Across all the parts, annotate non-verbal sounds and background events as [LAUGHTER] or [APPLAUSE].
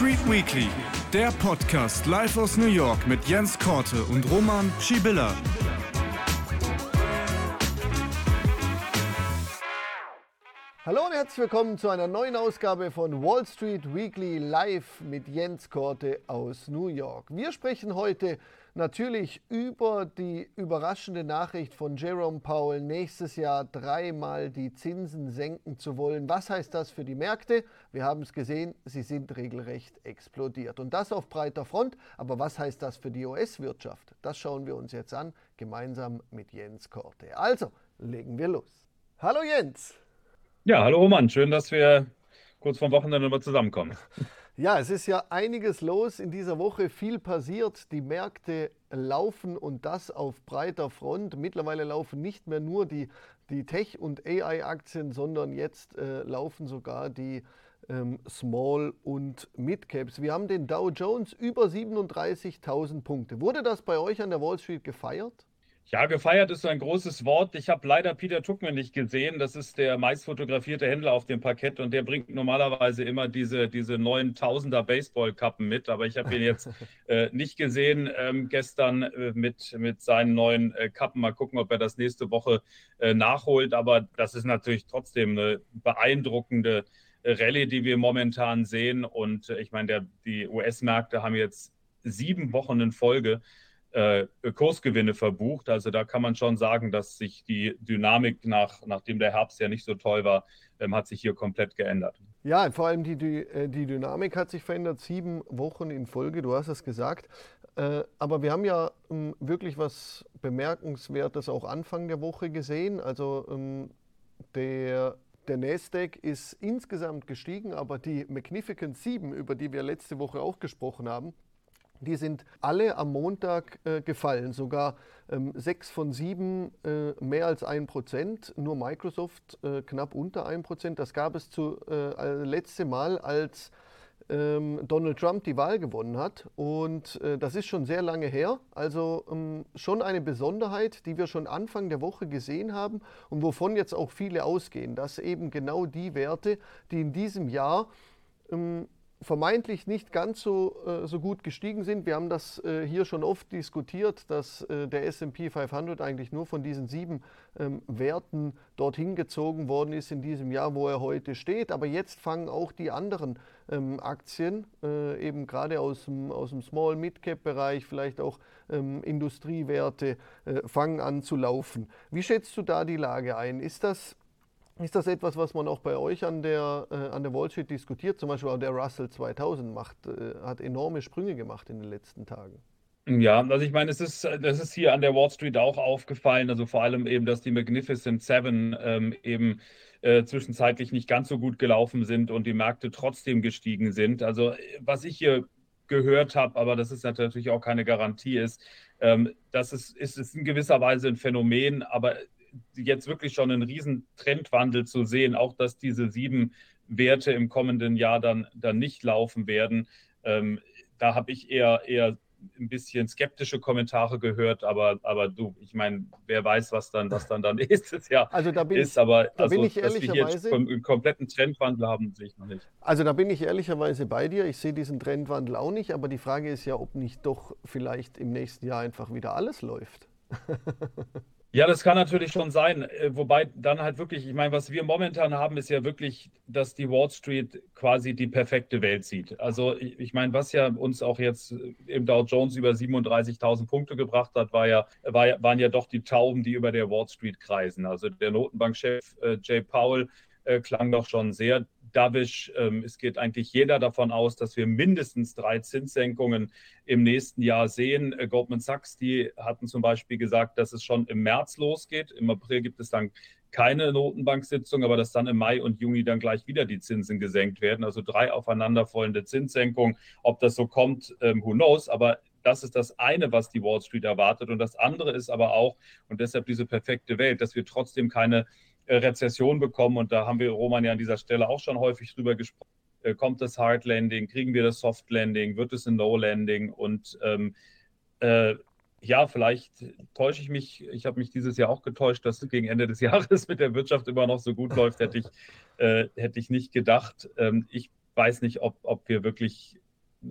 Street Weekly, der Podcast live aus New York mit Jens Korte und Roman Schibilla. Hallo und herzlich willkommen zu einer neuen Ausgabe von Wall Street Weekly live mit Jens Korte aus New York. Wir sprechen heute natürlich über die überraschende Nachricht von Jerome Powell, nächstes Jahr dreimal die Zinsen senken zu wollen. Was heißt das für die Märkte? Wir haben es gesehen, sie sind regelrecht explodiert. Und das auf breiter Front. Aber was heißt das für die US-Wirtschaft? Das schauen wir uns jetzt an, gemeinsam mit Jens Korte. Also, legen wir los. Hallo Jens. Ja, hallo Roman. Schön, dass wir kurz vor Wochenende mal zusammenkommen. Ja, es ist ja einiges los in dieser Woche, viel passiert. Die Märkte laufen und das auf breiter Front. Mittlerweile laufen nicht mehr nur die, die Tech- und AI-Aktien, sondern jetzt äh, laufen sogar die ähm, Small- und Mid-Caps. Wir haben den Dow Jones über 37.000 Punkte. Wurde das bei euch an der Wall Street gefeiert? Ja, gefeiert ist ein großes Wort. Ich habe leider Peter Tuckman nicht gesehen. Das ist der meist fotografierte Händler auf dem Parkett und der bringt normalerweise immer diese, diese neuen Tausender Baseballkappen mit. Aber ich habe ihn jetzt [LAUGHS] äh, nicht gesehen ähm, gestern äh, mit, mit seinen neuen äh, Kappen. Mal gucken, ob er das nächste Woche äh, nachholt. Aber das ist natürlich trotzdem eine beeindruckende äh, Rallye, die wir momentan sehen. Und äh, ich meine, die US-Märkte haben jetzt sieben Wochen in Folge äh, Kursgewinne verbucht. Also da kann man schon sagen, dass sich die Dynamik nach, nachdem der Herbst ja nicht so toll war, ähm, hat sich hier komplett geändert. Ja, vor allem die, die, äh, die Dynamik hat sich verändert, sieben Wochen in Folge, du hast es gesagt. Äh, aber wir haben ja ähm, wirklich was Bemerkenswertes auch Anfang der Woche gesehen. Also ähm, der der Nasdaq ist insgesamt gestiegen, aber die Magnificent 7, über die wir letzte Woche auch gesprochen haben, die sind alle am Montag äh, gefallen, sogar ähm, sechs von sieben äh, mehr als ein Prozent, nur Microsoft äh, knapp unter ein Prozent. Das gab es zu äh, letzte Mal, als ähm, Donald Trump die Wahl gewonnen hat. Und äh, das ist schon sehr lange her. Also ähm, schon eine Besonderheit, die wir schon Anfang der Woche gesehen haben und wovon jetzt auch viele ausgehen, dass eben genau die Werte, die in diesem Jahr ähm, vermeintlich nicht ganz so, äh, so gut gestiegen sind. Wir haben das äh, hier schon oft diskutiert, dass äh, der SP 500 eigentlich nur von diesen sieben ähm, Werten dorthin gezogen worden ist in diesem Jahr, wo er heute steht. Aber jetzt fangen auch die anderen ähm, Aktien, äh, eben gerade aus dem, aus dem Small-Mid-Cap-Bereich, vielleicht auch ähm, Industriewerte, äh, fangen an zu laufen. Wie schätzt du da die Lage ein? Ist das ist das etwas, was man auch bei euch an der, äh, an der Wall Street diskutiert? Zum Beispiel auch der Russell 2000 macht, äh, hat enorme Sprünge gemacht in den letzten Tagen. Ja, also ich meine, es ist, das ist hier an der Wall Street auch aufgefallen, also vor allem eben, dass die Magnificent Seven ähm, eben äh, zwischenzeitlich nicht ganz so gut gelaufen sind und die Märkte trotzdem gestiegen sind. Also was ich hier gehört habe, aber das ist natürlich auch keine Garantie ist, ähm, das ist, ist, ist in gewisser Weise ein Phänomen, aber jetzt wirklich schon einen riesen Trendwandel zu sehen, auch dass diese sieben Werte im kommenden Jahr dann, dann nicht laufen werden. Ähm, da habe ich eher, eher ein bisschen skeptische Kommentare gehört, aber, aber du, ich meine, wer weiß, was dann, was dann, dann [LAUGHS] nächstes Jahr also da bin ist. Ich, aber da also, bin ich dass wir hier einen kompletten Trendwandel haben, sehe ich noch nicht. Also da bin ich ehrlicherweise bei dir. Ich sehe diesen Trendwandel auch nicht, aber die Frage ist ja, ob nicht doch vielleicht im nächsten Jahr einfach wieder alles läuft. [LAUGHS] Ja, das kann natürlich schon sein. Äh, wobei dann halt wirklich, ich meine, was wir momentan haben, ist ja wirklich, dass die Wall Street quasi die perfekte Welt sieht. Also ich, meine, was ja uns auch jetzt im Dow Jones über 37.000 Punkte gebracht hat, war ja, war, waren ja doch die Tauben, die über der Wall Street kreisen. Also der Notenbankchef äh, Jay Powell äh, klang doch schon sehr dovish. Ähm, es geht eigentlich jeder davon aus, dass wir mindestens drei Zinssenkungen im nächsten Jahr sehen. Äh, Goldman Sachs, die hatten zum Beispiel gesagt, dass es schon im März losgeht. Im April gibt es dann keine Notenbanksitzung, aber dass dann im Mai und Juni dann gleich wieder die Zinsen gesenkt werden. Also drei aufeinanderfolgende Zinssenkungen. Ob das so kommt, ähm, who knows. Aber das ist das eine, was die Wall Street erwartet. Und das andere ist aber auch, und deshalb diese perfekte Welt, dass wir trotzdem keine Rezession bekommen. Und da haben wir Roman ja an dieser Stelle auch schon häufig drüber gesprochen. Äh, kommt das Hard Landing? Kriegen wir das Soft Landing? Wird es ein No Landing? Und ähm, äh, ja, vielleicht täusche ich mich. Ich habe mich dieses Jahr auch getäuscht, dass gegen Ende des [LAUGHS] Jahres mit der Wirtschaft immer noch so gut läuft, hätte ich, äh, hätte ich nicht gedacht. Ähm, ich weiß nicht, ob, ob wir wirklich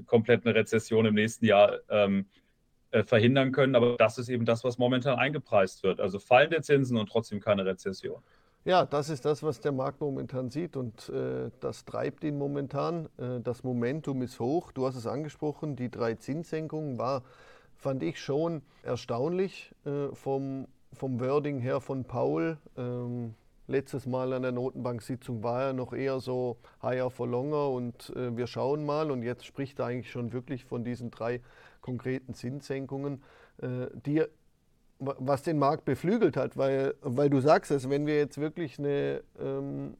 komplett eine Rezession im nächsten Jahr ähm, äh, verhindern können. Aber das ist eben das, was momentan eingepreist wird. Also fallende Zinsen und trotzdem keine Rezession. Ja, das ist das, was der Markt momentan sieht und äh, das treibt ihn momentan. Äh, das Momentum ist hoch. Du hast es angesprochen, die drei Zinssenkungen war, fand ich schon erstaunlich äh, vom, vom Wording her von Paul. Ähm, letztes Mal an der Notenbank-Sitzung war er noch eher so higher for longer und äh, wir schauen mal. Und jetzt spricht er eigentlich schon wirklich von diesen drei konkreten Zinssenkungen, äh, die was den Markt beflügelt hat, weil, weil du sagst es, wenn wir jetzt wirklich eine, ähm,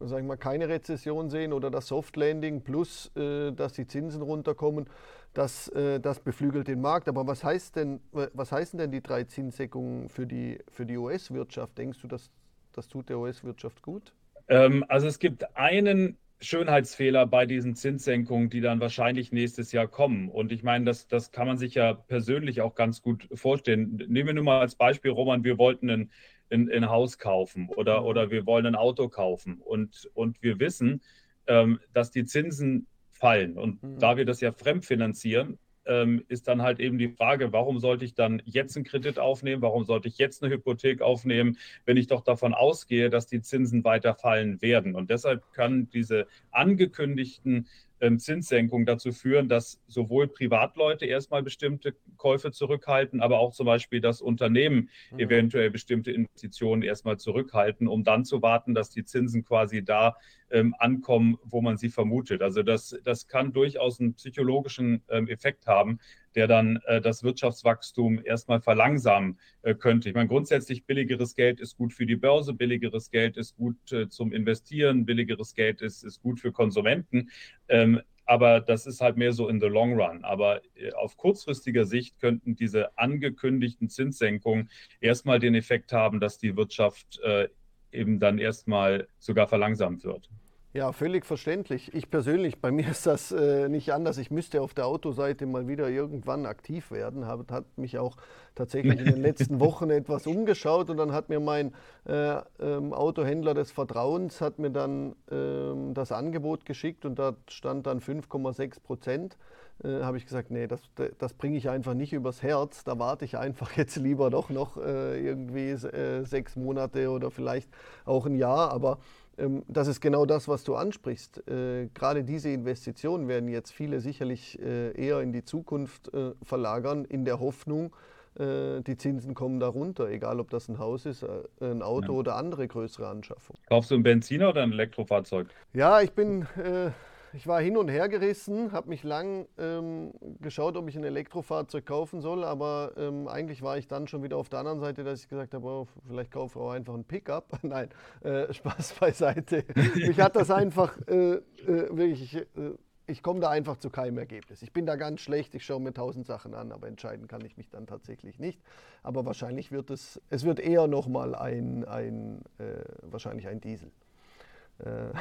sag ich mal, keine Rezession sehen oder das Soft Landing plus, äh, dass die Zinsen runterkommen, das, äh, das beflügelt den Markt. Aber was heißt denn, was heißen denn die drei Zinssenkungen für die, für die US-Wirtschaft? Denkst du, dass das tut der US-Wirtschaft gut? Ähm, also es gibt einen Schönheitsfehler bei diesen Zinssenkungen, die dann wahrscheinlich nächstes Jahr kommen. Und ich meine, das, das kann man sich ja persönlich auch ganz gut vorstellen. Nehmen wir nur mal als Beispiel, Roman, wir wollten ein, ein, ein Haus kaufen oder, mhm. oder wir wollen ein Auto kaufen. Und, und wir wissen, ähm, dass die Zinsen fallen. Und mhm. da wir das ja fremdfinanzieren, ähm, ist dann halt eben die Frage, warum sollte ich dann jetzt einen Kredit aufnehmen? Warum sollte ich jetzt eine Hypothek aufnehmen, wenn ich doch davon ausgehe, dass die Zinsen weiter fallen werden? Und deshalb kann diese angekündigten ähm, Zinssenkungen dazu führen, dass sowohl Privatleute erstmal bestimmte Käufe zurückhalten, aber auch zum Beispiel, dass Unternehmen mhm. eventuell bestimmte Investitionen erstmal zurückhalten, um dann zu warten, dass die Zinsen quasi da ähm, ankommen, wo man sie vermutet. Also das, das kann durchaus einen psychologischen ähm, Effekt haben, der dann äh, das Wirtschaftswachstum erstmal verlangsamen äh, könnte. Ich meine, grundsätzlich billigeres Geld ist gut für die Börse, billigeres Geld ist gut äh, zum Investieren, billigeres Geld ist, ist gut für Konsumenten. Ähm, aber das ist halt mehr so in the long run. Aber äh, auf kurzfristiger Sicht könnten diese angekündigten Zinssenkungen erstmal den Effekt haben, dass die Wirtschaft äh, eben dann erstmal sogar verlangsamt wird. Ja, völlig verständlich. Ich persönlich, bei mir [LAUGHS] ist das äh, nicht anders. Ich müsste auf der Autoseite mal wieder irgendwann aktiv werden. Hab, hat mich auch tatsächlich in den [LAUGHS] letzten Wochen etwas umgeschaut und dann hat mir mein äh, ähm, Autohändler des Vertrauens hat mir dann ähm, das Angebot geschickt und da stand dann 5,6 Prozent. Äh, habe ich gesagt, nee, das, das bringe ich einfach nicht übers Herz. Da warte ich einfach [LAUGHS] jetzt lieber doch noch äh, irgendwie äh, sechs Monate oder vielleicht auch ein Jahr. Aber das ist genau das, was du ansprichst. Äh, gerade diese Investitionen werden jetzt viele sicherlich äh, eher in die Zukunft äh, verlagern, in der Hoffnung, die Zinsen kommen da runter, egal ob das ein Haus ist, ein Auto ja. oder andere größere Anschaffungen. Kaufst du ein Benziner oder ein Elektrofahrzeug? Ja, ich bin ich war hin und her gerissen, habe mich lang ähm, geschaut, ob ich ein Elektrofahrzeug kaufen soll, aber ähm, eigentlich war ich dann schon wieder auf der anderen Seite, dass ich gesagt habe, oh, vielleicht kaufe ich auch einfach ein Pickup. [LAUGHS] Nein, äh, Spaß beiseite. [LAUGHS] mich hat das einfach äh, äh, wirklich, äh, ich komme da einfach zu keinem Ergebnis. Ich bin da ganz schlecht, ich schaue mir tausend Sachen an, aber entscheiden kann ich mich dann tatsächlich nicht. Aber wahrscheinlich wird es, es wird eher nochmal ein, ein äh, wahrscheinlich ein Diesel. Äh.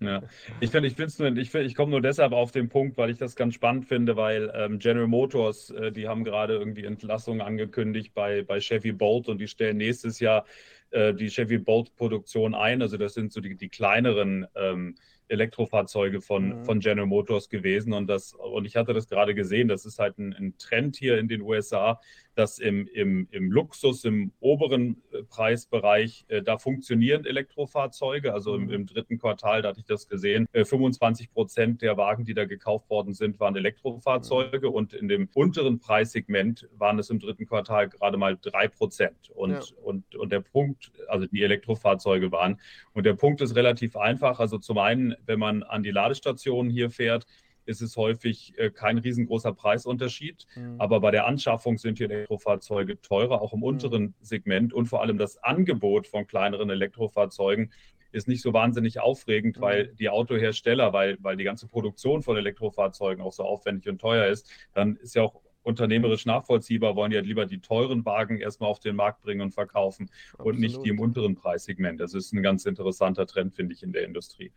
[LAUGHS] ja. Ich finde, ich finde nur, ich, ich komme nur deshalb auf den Punkt, weil ich das ganz spannend finde, weil ähm, General Motors, äh, die haben gerade irgendwie Entlassungen angekündigt bei, bei Chevy Bolt und die stellen nächstes Jahr äh, die Chevy Bolt Produktion ein. Also das sind so die, die kleineren ähm, Elektrofahrzeuge von, mhm. von General Motors gewesen. Und, das, und ich hatte das gerade gesehen, das ist halt ein, ein Trend hier in den USA, dass im, im, im Luxus, im oberen äh, Preisbereich, äh, da funktionieren Elektrofahrzeuge. Also im, mhm. im, dritten Quartal, da hatte ich das gesehen, äh, 25 Prozent der Wagen, die da gekauft worden sind, waren Elektrofahrzeuge. Mhm. Und in dem unteren Preissegment waren es im dritten Quartal gerade mal drei Prozent. Und, ja. und, und der Punkt, also die Elektrofahrzeuge waren. Und der Punkt ist relativ einfach. Also zum einen, wenn man an die Ladestationen hier fährt, ist es häufig äh, kein riesengroßer Preisunterschied. Mhm. Aber bei der Anschaffung sind die Elektrofahrzeuge teurer, auch im mhm. unteren Segment. Und vor allem das Angebot von kleineren Elektrofahrzeugen ist nicht so wahnsinnig aufregend, mhm. weil die Autohersteller, weil, weil die ganze Produktion von Elektrofahrzeugen auch so aufwendig und teuer ist, dann ist ja auch unternehmerisch nachvollziehbar, wollen ja lieber die teuren Wagen erstmal auf den Markt bringen und verkaufen Absolut. und nicht die im unteren Preissegment. Das ist ein ganz interessanter Trend, finde ich, in der Industrie.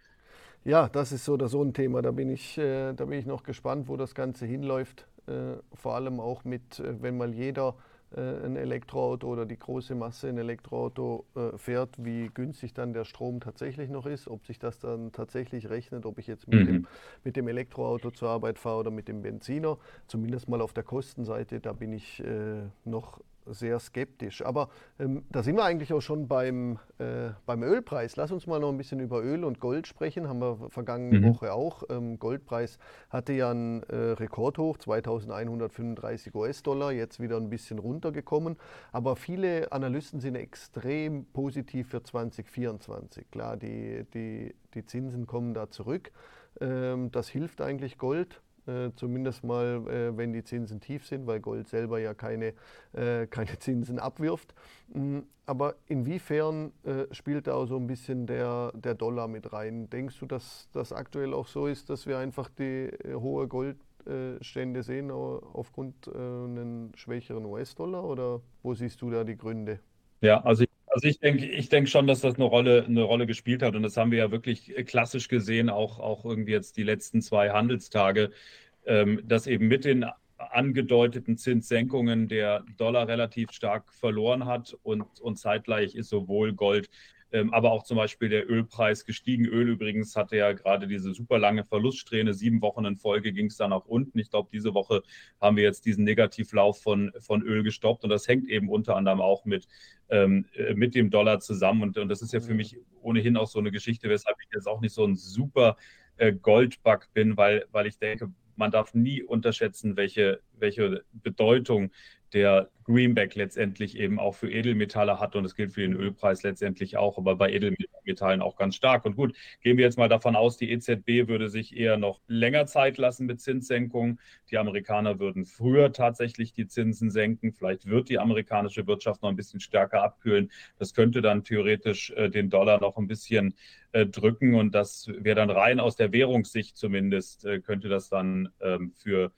Ja, das ist so oder so ein Thema. Da bin ich, äh, da bin ich noch gespannt, wo das Ganze hinläuft. Äh, vor allem auch mit, äh, wenn mal jeder äh, ein Elektroauto oder die große Masse ein Elektroauto äh, fährt, wie günstig dann der Strom tatsächlich noch ist, ob sich das dann tatsächlich rechnet, ob ich jetzt mit, mhm. dem, mit dem Elektroauto zur Arbeit fahre oder mit dem Benziner. Zumindest mal auf der Kostenseite, da bin ich äh, noch sehr skeptisch. Aber ähm, da sind wir eigentlich auch schon beim, äh, beim Ölpreis. Lass uns mal noch ein bisschen über Öl und Gold sprechen. Haben wir vergangene mhm. Woche auch. Ähm, Goldpreis hatte ja einen äh, Rekordhoch, 2135 US-Dollar, jetzt wieder ein bisschen runtergekommen. Aber viele Analysten sind extrem positiv für 2024. Klar, die, die, die Zinsen kommen da zurück. Ähm, das hilft eigentlich Gold. Äh, zumindest mal, äh, wenn die Zinsen tief sind, weil Gold selber ja keine, äh, keine [LAUGHS] Zinsen abwirft. Mm, aber inwiefern äh, spielt da auch so ein bisschen der, der Dollar mit rein? Denkst du, dass das aktuell auch so ist, dass wir einfach die äh, hohe Goldstände sehen aufgrund äh, einen schwächeren US-Dollar oder wo siehst du da die Gründe? Ja, also ich also ich denke, ich denke schon, dass das eine Rolle, eine Rolle gespielt hat. Und das haben wir ja wirklich klassisch gesehen, auch, auch irgendwie jetzt die letzten zwei Handelstage, ähm, dass eben mit den angedeuteten Zinssenkungen der Dollar relativ stark verloren hat und, und zeitgleich ist sowohl Gold aber auch zum Beispiel der Ölpreis gestiegen. Öl übrigens hatte ja gerade diese super lange Verluststrähne. Sieben Wochen in Folge ging es dann nach unten. Ich glaube, diese Woche haben wir jetzt diesen Negativlauf von, von Öl gestoppt. Und das hängt eben unter anderem auch mit, ähm, äh, mit dem Dollar zusammen. Und, und das ist ja für mhm. mich ohnehin auch so eine Geschichte, weshalb ich jetzt auch nicht so ein super äh, Goldbug bin, weil, weil ich denke, man darf nie unterschätzen, welche, welche Bedeutung der Greenback letztendlich eben auch für Edelmetalle hat und das gilt für den Ölpreis letztendlich auch, aber bei Edelmetallen auch ganz stark. Und gut, gehen wir jetzt mal davon aus, die EZB würde sich eher noch länger Zeit lassen mit Zinssenkungen. Die Amerikaner würden früher tatsächlich die Zinsen senken. Vielleicht wird die amerikanische Wirtschaft noch ein bisschen stärker abkühlen. Das könnte dann theoretisch äh, den Dollar noch ein bisschen äh, drücken und das wäre dann rein aus der Währungssicht zumindest, äh, könnte das dann ähm, für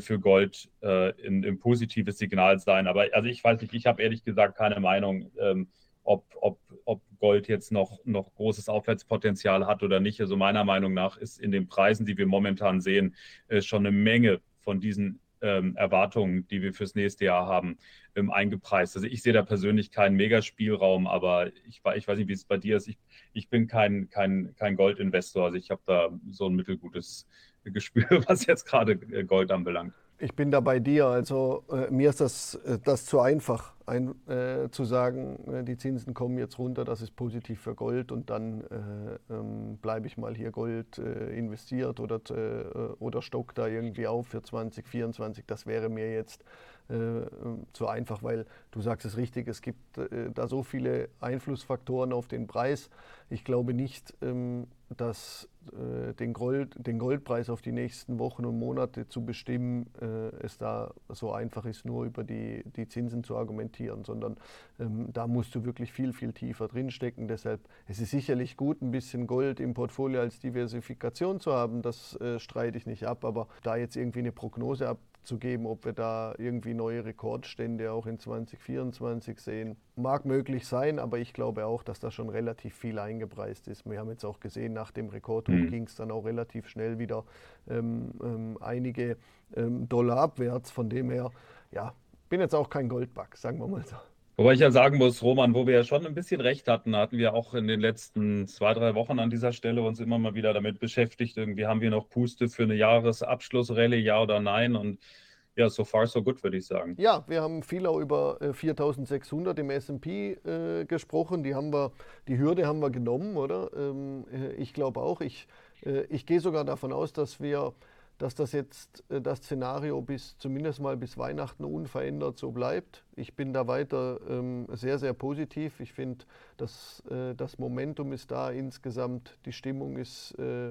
für Gold äh, ein, ein, positives Signal sein. Aber also ich weiß nicht, ich habe ehrlich gesagt keine Meinung, ähm, ob, ob, ob Gold jetzt noch, noch großes Aufwärtspotenzial hat oder nicht. Also meiner Meinung nach ist in den Preisen, die wir momentan sehen, äh, schon eine Menge von diesen ähm, Erwartungen, die wir fürs nächste Jahr haben, ähm, eingepreist. Also ich sehe da persönlich keinen Megaspielraum, aber ich, ich weiß nicht, wie es bei dir ist. Ich, ich bin kein, kein, kein Goldinvestor, also ich habe da so ein mittelgutes Gespür, [LAUGHS] was jetzt gerade äh, Gold anbelangt. Ich bin da bei dir. Also äh, mir ist das, äh, das zu einfach, ein, äh, zu sagen, äh, die Zinsen kommen jetzt runter, das ist positiv für Gold und dann äh, ähm, bleibe ich mal hier Gold investiert oder, oder stock da irgendwie auf für 2024. Das wäre mir jetzt zu einfach, weil du sagst es richtig, es gibt da so viele Einflussfaktoren auf den Preis. Ich glaube nicht, ähm, dass äh, den, Gold, den Goldpreis auf die nächsten Wochen und Monate zu bestimmen, äh, es da so einfach ist, nur über die, die Zinsen zu argumentieren, sondern ähm, da musst du wirklich viel, viel tiefer drinstecken. Deshalb es ist es sicherlich gut, ein bisschen Gold im Portfolio als Diversifikation zu haben, das äh, streite ich nicht ab, aber da jetzt irgendwie eine Prognose ab, zu geben, ob wir da irgendwie neue Rekordstände auch in 2024 sehen. Mag möglich sein, aber ich glaube auch, dass da schon relativ viel eingepreist ist. Wir haben jetzt auch gesehen, nach dem Rekordhoch mhm. ging es dann auch relativ schnell wieder ähm, ähm, einige ähm, Dollar abwärts. Von dem her, ja, bin jetzt auch kein Goldbug, sagen wir mal so. Wobei ich ja sagen muss, Roman, wo wir ja schon ein bisschen recht hatten, hatten wir auch in den letzten zwei, drei Wochen an dieser Stelle uns immer mal wieder damit beschäftigt. Irgendwie haben wir noch Puste für eine Jahresabschlussrallye, ja oder nein? Und ja, so far so good, würde ich sagen. Ja, wir haben viel auch über 4600 äh, im S&P äh, gesprochen. Die haben wir, die Hürde haben wir genommen, oder? Ähm, äh, ich glaube auch. Ich, äh, ich gehe sogar davon aus, dass wir dass das jetzt äh, das Szenario bis zumindest mal bis Weihnachten unverändert so bleibt. Ich bin da weiter ähm, sehr, sehr positiv. Ich finde, dass äh, das Momentum ist da insgesamt, die Stimmung ist, äh,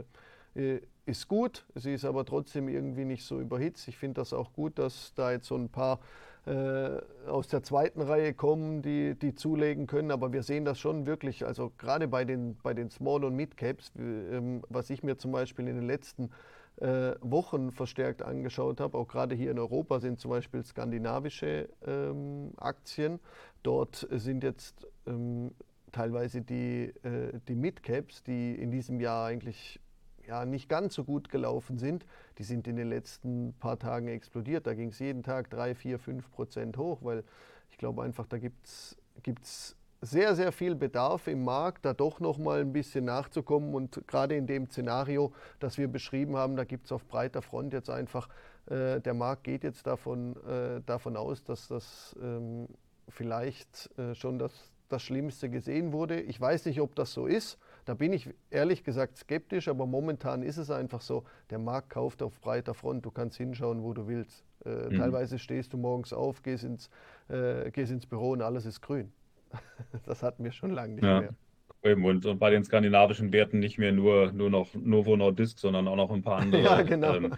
äh, ist gut. Sie ist aber trotzdem irgendwie nicht so überhitzt. Ich finde das auch gut, dass da jetzt so ein paar äh, aus der zweiten Reihe kommen, die, die zulegen können. Aber wir sehen das schon wirklich, also gerade bei den, bei den Small- und Mid-Caps, ähm, was ich mir zum Beispiel in den letzten äh, Wochen verstärkt angeschaut habe, auch gerade hier in Europa sind zum Beispiel skandinavische ähm, Aktien. Dort sind jetzt ähm, teilweise die, äh, die Mid-Caps, die in diesem Jahr eigentlich ja, nicht ganz so gut gelaufen sind, die sind in den letzten paar Tagen explodiert. Da ging es jeden Tag 3, 4, 5 Prozent hoch, weil ich glaube einfach, da gibt es sehr, sehr viel Bedarf im Markt, da doch noch mal ein bisschen nachzukommen. Und gerade in dem Szenario, das wir beschrieben haben, da gibt es auf breiter Front jetzt einfach, äh, der Markt geht jetzt davon, äh, davon aus, dass das ähm, vielleicht äh, schon das, das Schlimmste gesehen wurde. Ich weiß nicht, ob das so ist. Da bin ich ehrlich gesagt skeptisch, aber momentan ist es einfach so, der Markt kauft auf breiter Front. Du kannst hinschauen, wo du willst. Äh, mhm. Teilweise stehst du morgens auf, gehst ins, äh, gehst ins Büro und alles ist grün. [LAUGHS] das hatten wir schon lange nicht ja. mehr. Und, und bei den skandinavischen Werten nicht mehr nur, nur noch Novo Nordisk, sondern auch noch ein paar andere [LAUGHS] ja, genau. ähm,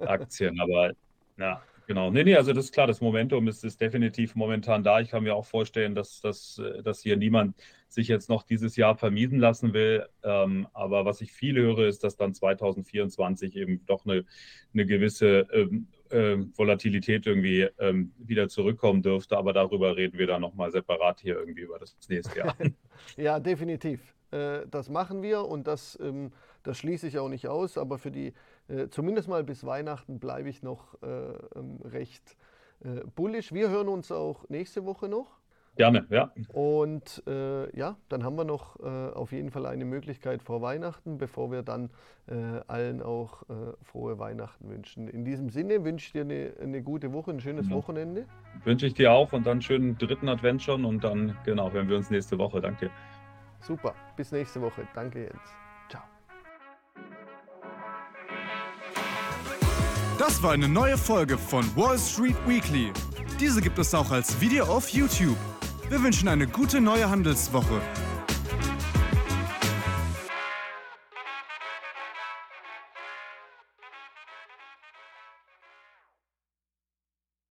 Aktien. Aber ja, Genau, nee, nee, also das ist klar, das Momentum ist, ist definitiv momentan da. Ich kann mir auch vorstellen, dass, dass, dass hier niemand sich jetzt noch dieses Jahr vermiesen lassen will. Ähm, aber was ich viel höre, ist, dass dann 2024 eben doch eine, eine gewisse ähm, äh, Volatilität irgendwie ähm, wieder zurückkommen dürfte. Aber darüber reden wir dann nochmal separat hier irgendwie über das nächste Jahr. [LAUGHS] ja, definitiv. Äh, das machen wir und das, ähm, das schließe ich auch nicht aus. Aber für die äh, zumindest mal bis Weihnachten bleibe ich noch äh, ähm, recht äh, bullisch. Wir hören uns auch nächste Woche noch. Gerne, ja. Und äh, ja, dann haben wir noch äh, auf jeden Fall eine Möglichkeit vor Weihnachten, bevor wir dann äh, allen auch frohe Weihnachten wünschen. In diesem Sinne wünsche ich dir eine, eine gute Woche, ein schönes ja. Wochenende. Wünsche ich dir auch und dann schönen dritten Advent schon und dann, genau, hören wir uns nächste Woche. Danke. Super, bis nächste Woche. Danke, Jens. Das war eine neue Folge von Wall Street Weekly. Diese gibt es auch als Video auf YouTube. Wir wünschen eine gute neue Handelswoche.